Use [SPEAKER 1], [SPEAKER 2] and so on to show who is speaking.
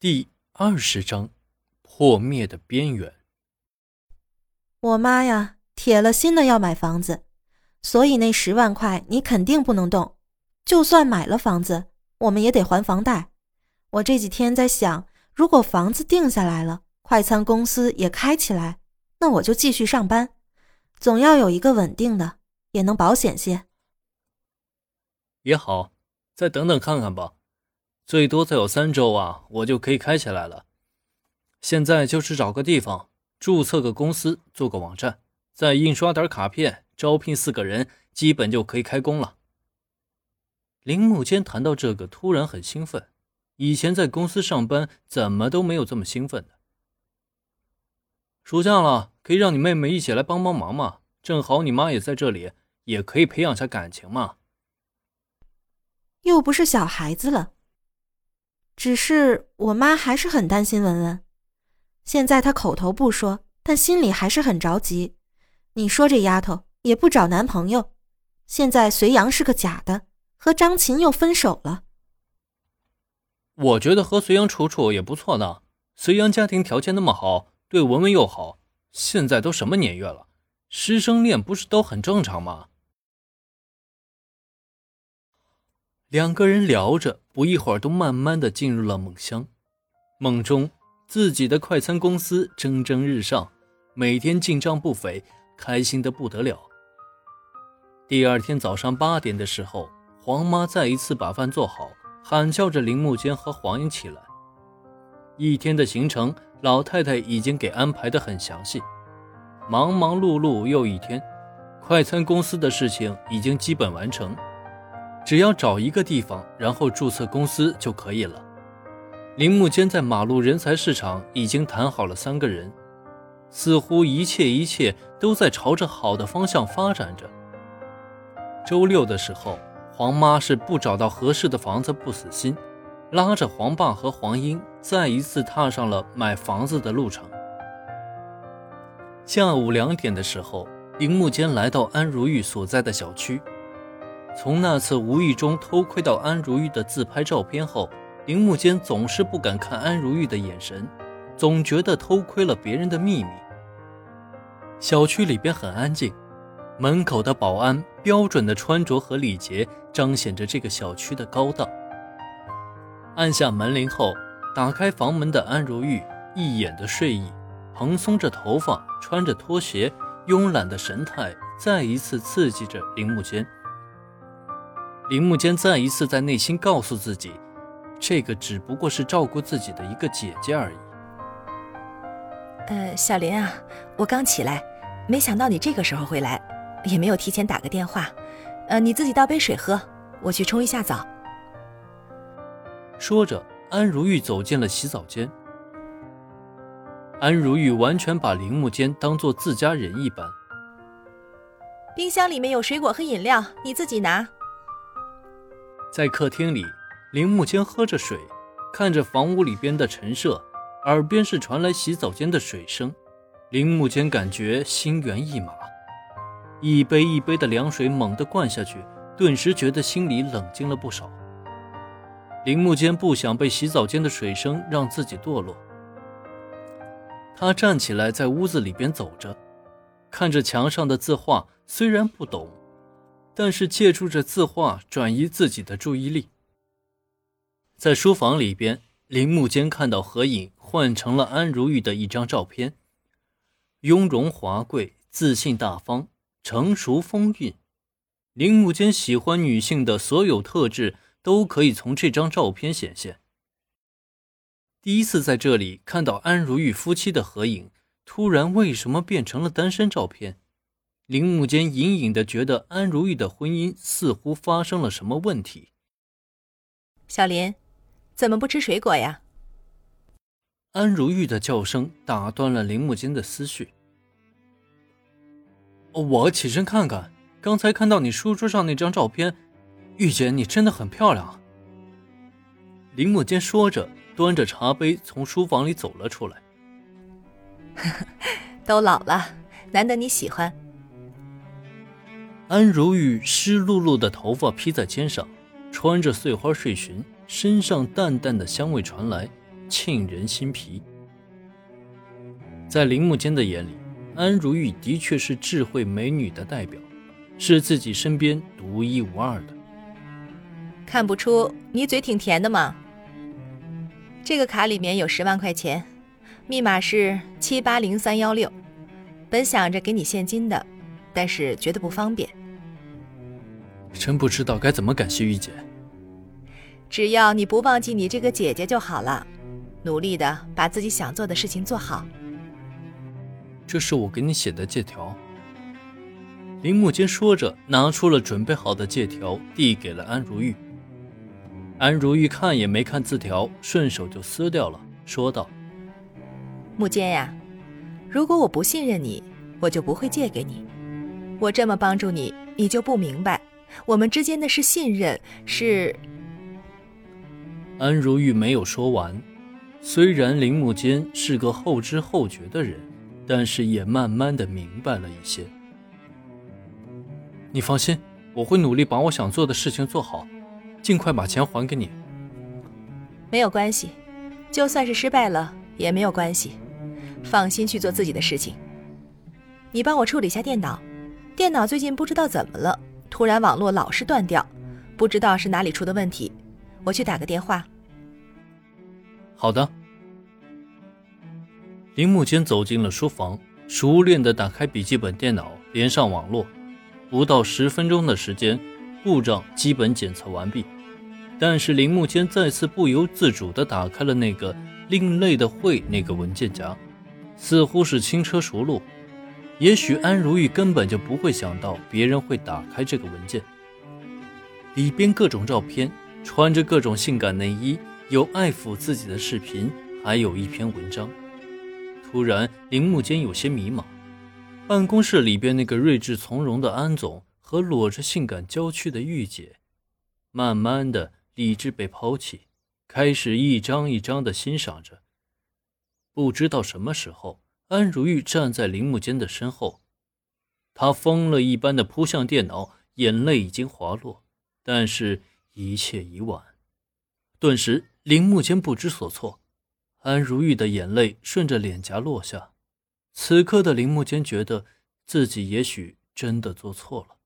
[SPEAKER 1] 第二十章，破灭的边缘。
[SPEAKER 2] 我妈呀，铁了心的要买房子，所以那十万块你肯定不能动。就算买了房子，我们也得还房贷。我这几天在想，如果房子定下来了，快餐公司也开起来，那我就继续上班，总要有一个稳定的，也能保险些。
[SPEAKER 1] 也好，再等等看看吧。最多再有三周啊，我就可以开起来了。现在就是找个地方注册个公司，做个网站，再印刷点卡片，招聘四个人，基本就可以开工了。铃木间谈到这个，突然很兴奋。以前在公司上班，怎么都没有这么兴奋的。暑假了，可以让你妹妹一起来帮帮忙嘛？正好你妈也在这里，也可以培养下感情嘛。
[SPEAKER 2] 又不是小孩子了。只是我妈还是很担心文文，现在她口头不说，但心里还是很着急。你说这丫头也不找男朋友，现在隋阳是个假的，和张琴又分手了。
[SPEAKER 1] 我觉得和隋阳处处也不错呢。隋阳家庭条件那么好，对文文又好，现在都什么年月了，师生恋不是都很正常吗？两个人聊着，不一会儿都慢慢的进入了梦乡。梦中，自己的快餐公司蒸蒸日上，每天进账不菲，开心的不得了。第二天早上八点的时候，黄妈再一次把饭做好，喊叫着林木间和黄英起来。一天的行程，老太太已经给安排的很详细。忙忙碌碌又一天，快餐公司的事情已经基本完成。只要找一个地方，然后注册公司就可以了。铃木间在马路人才市场已经谈好了三个人，似乎一切一切都在朝着好的方向发展着。周六的时候，黄妈是不找到合适的房子不死心，拉着黄爸和黄英再一次踏上了买房子的路程。下午两点的时候，铃木间来到安如玉所在的小区。从那次无意中偷窥到安如玉的自拍照片后，铃木间总是不敢看安如玉的眼神，总觉得偷窥了别人的秘密。小区里边很安静，门口的保安标准的穿着和礼节彰显着这个小区的高档。按下门铃后，打开房门的安如玉一眼的睡意，蓬松着头发，穿着拖鞋，慵懒的神态再一次刺激着铃木间。铃木间再一次在内心告诉自己，这个只不过是照顾自己的一个姐姐而已。
[SPEAKER 3] 呃，小林啊，我刚起来，没想到你这个时候会来，也没有提前打个电话。呃，你自己倒杯水喝，我去冲一下澡。
[SPEAKER 1] 说着，安如玉走进了洗澡间。安如玉完全把铃木间当做自家人一般。
[SPEAKER 3] 冰箱里面有水果和饮料，你自己拿。
[SPEAKER 1] 在客厅里，铃木间喝着水，看着房屋里边的陈设，耳边是传来洗澡间的水声。铃木间感觉心猿意马，一杯一杯的凉水猛地灌下去，顿时觉得心里冷静了不少。铃木间不想被洗澡间的水声让自己堕落，他站起来在屋子里边走着，看着墙上的字画，虽然不懂。但是借助着字画转移自己的注意力，在书房里边，林木间看到合影换成了安如玉的一张照片，雍容华贵、自信大方、成熟风韵。林木间喜欢女性的所有特质都可以从这张照片显现。第一次在这里看到安如玉夫妻的合影，突然为什么变成了单身照片？铃木间隐隐的觉得安如玉的婚姻似乎发生了什么问题。
[SPEAKER 3] 小林，怎么不吃水果呀？
[SPEAKER 1] 安如玉的叫声打断了林木间的思绪。我起身看看，刚才看到你书桌上那张照片，玉姐你真的很漂亮。林木间说着，端着茶杯从书房里走了出来。
[SPEAKER 3] 都老了，难得你喜欢。
[SPEAKER 1] 安如玉湿漉漉的头发披在肩上，穿着碎花睡裙，身上淡淡的香味传来，沁人心脾。在铃木间的眼里，安如玉的确是智慧美女的代表，是自己身边独一无二的。
[SPEAKER 3] 看不出你嘴挺甜的吗？这个卡里面有十万块钱，密码是七八零三幺六。本想着给你现金的，但是觉得不方便。
[SPEAKER 1] 真不知道该怎么感谢玉姐。
[SPEAKER 3] 只要你不忘记你这个姐姐就好了，努力的把自己想做的事情做好。
[SPEAKER 1] 这是我给你写的借条。林木间说着，拿出了准备好的借条，递给了安如玉。安如玉看也没看字条，顺手就撕掉了，说道：“
[SPEAKER 3] 木间呀，如果我不信任你，我就不会借给你。我这么帮助你，你就不明白，我们之间的是信任，是……”
[SPEAKER 1] 安如玉没有说完。虽然林木间是个后知后觉的人，但是也慢慢的明白了一些。你放心，我会努力把我想做的事情做好。尽快把钱还给你，
[SPEAKER 3] 没有关系，就算是失败了也没有关系，放心去做自己的事情。你帮我处理一下电脑，电脑最近不知道怎么了，突然网络老是断掉，不知道是哪里出的问题，我去打个电话。
[SPEAKER 1] 好的。林木间走进了书房，熟练的打开笔记本电脑，连上网络，不到十分钟的时间。故障基本检测完毕，但是林木间再次不由自主的打开了那个另类的会那个文件夹，似乎是轻车熟路。也许安如玉根本就不会想到别人会打开这个文件，里边各种照片，穿着各种性感内衣，有爱抚自己的视频，还有一篇文章。突然，铃木间有些迷茫，办公室里边那个睿智从容的安总。和裸着性感娇躯的玉姐，慢慢的理智被抛弃，开始一张一张的欣赏着。不知道什么时候，安如玉站在林木间的身后，他疯了一般的扑向电脑，眼泪已经滑落，但是一切已晚。顿时，林木间不知所措，安如玉的眼泪顺着脸颊落下。此刻的林木间觉得自己也许真的做错了。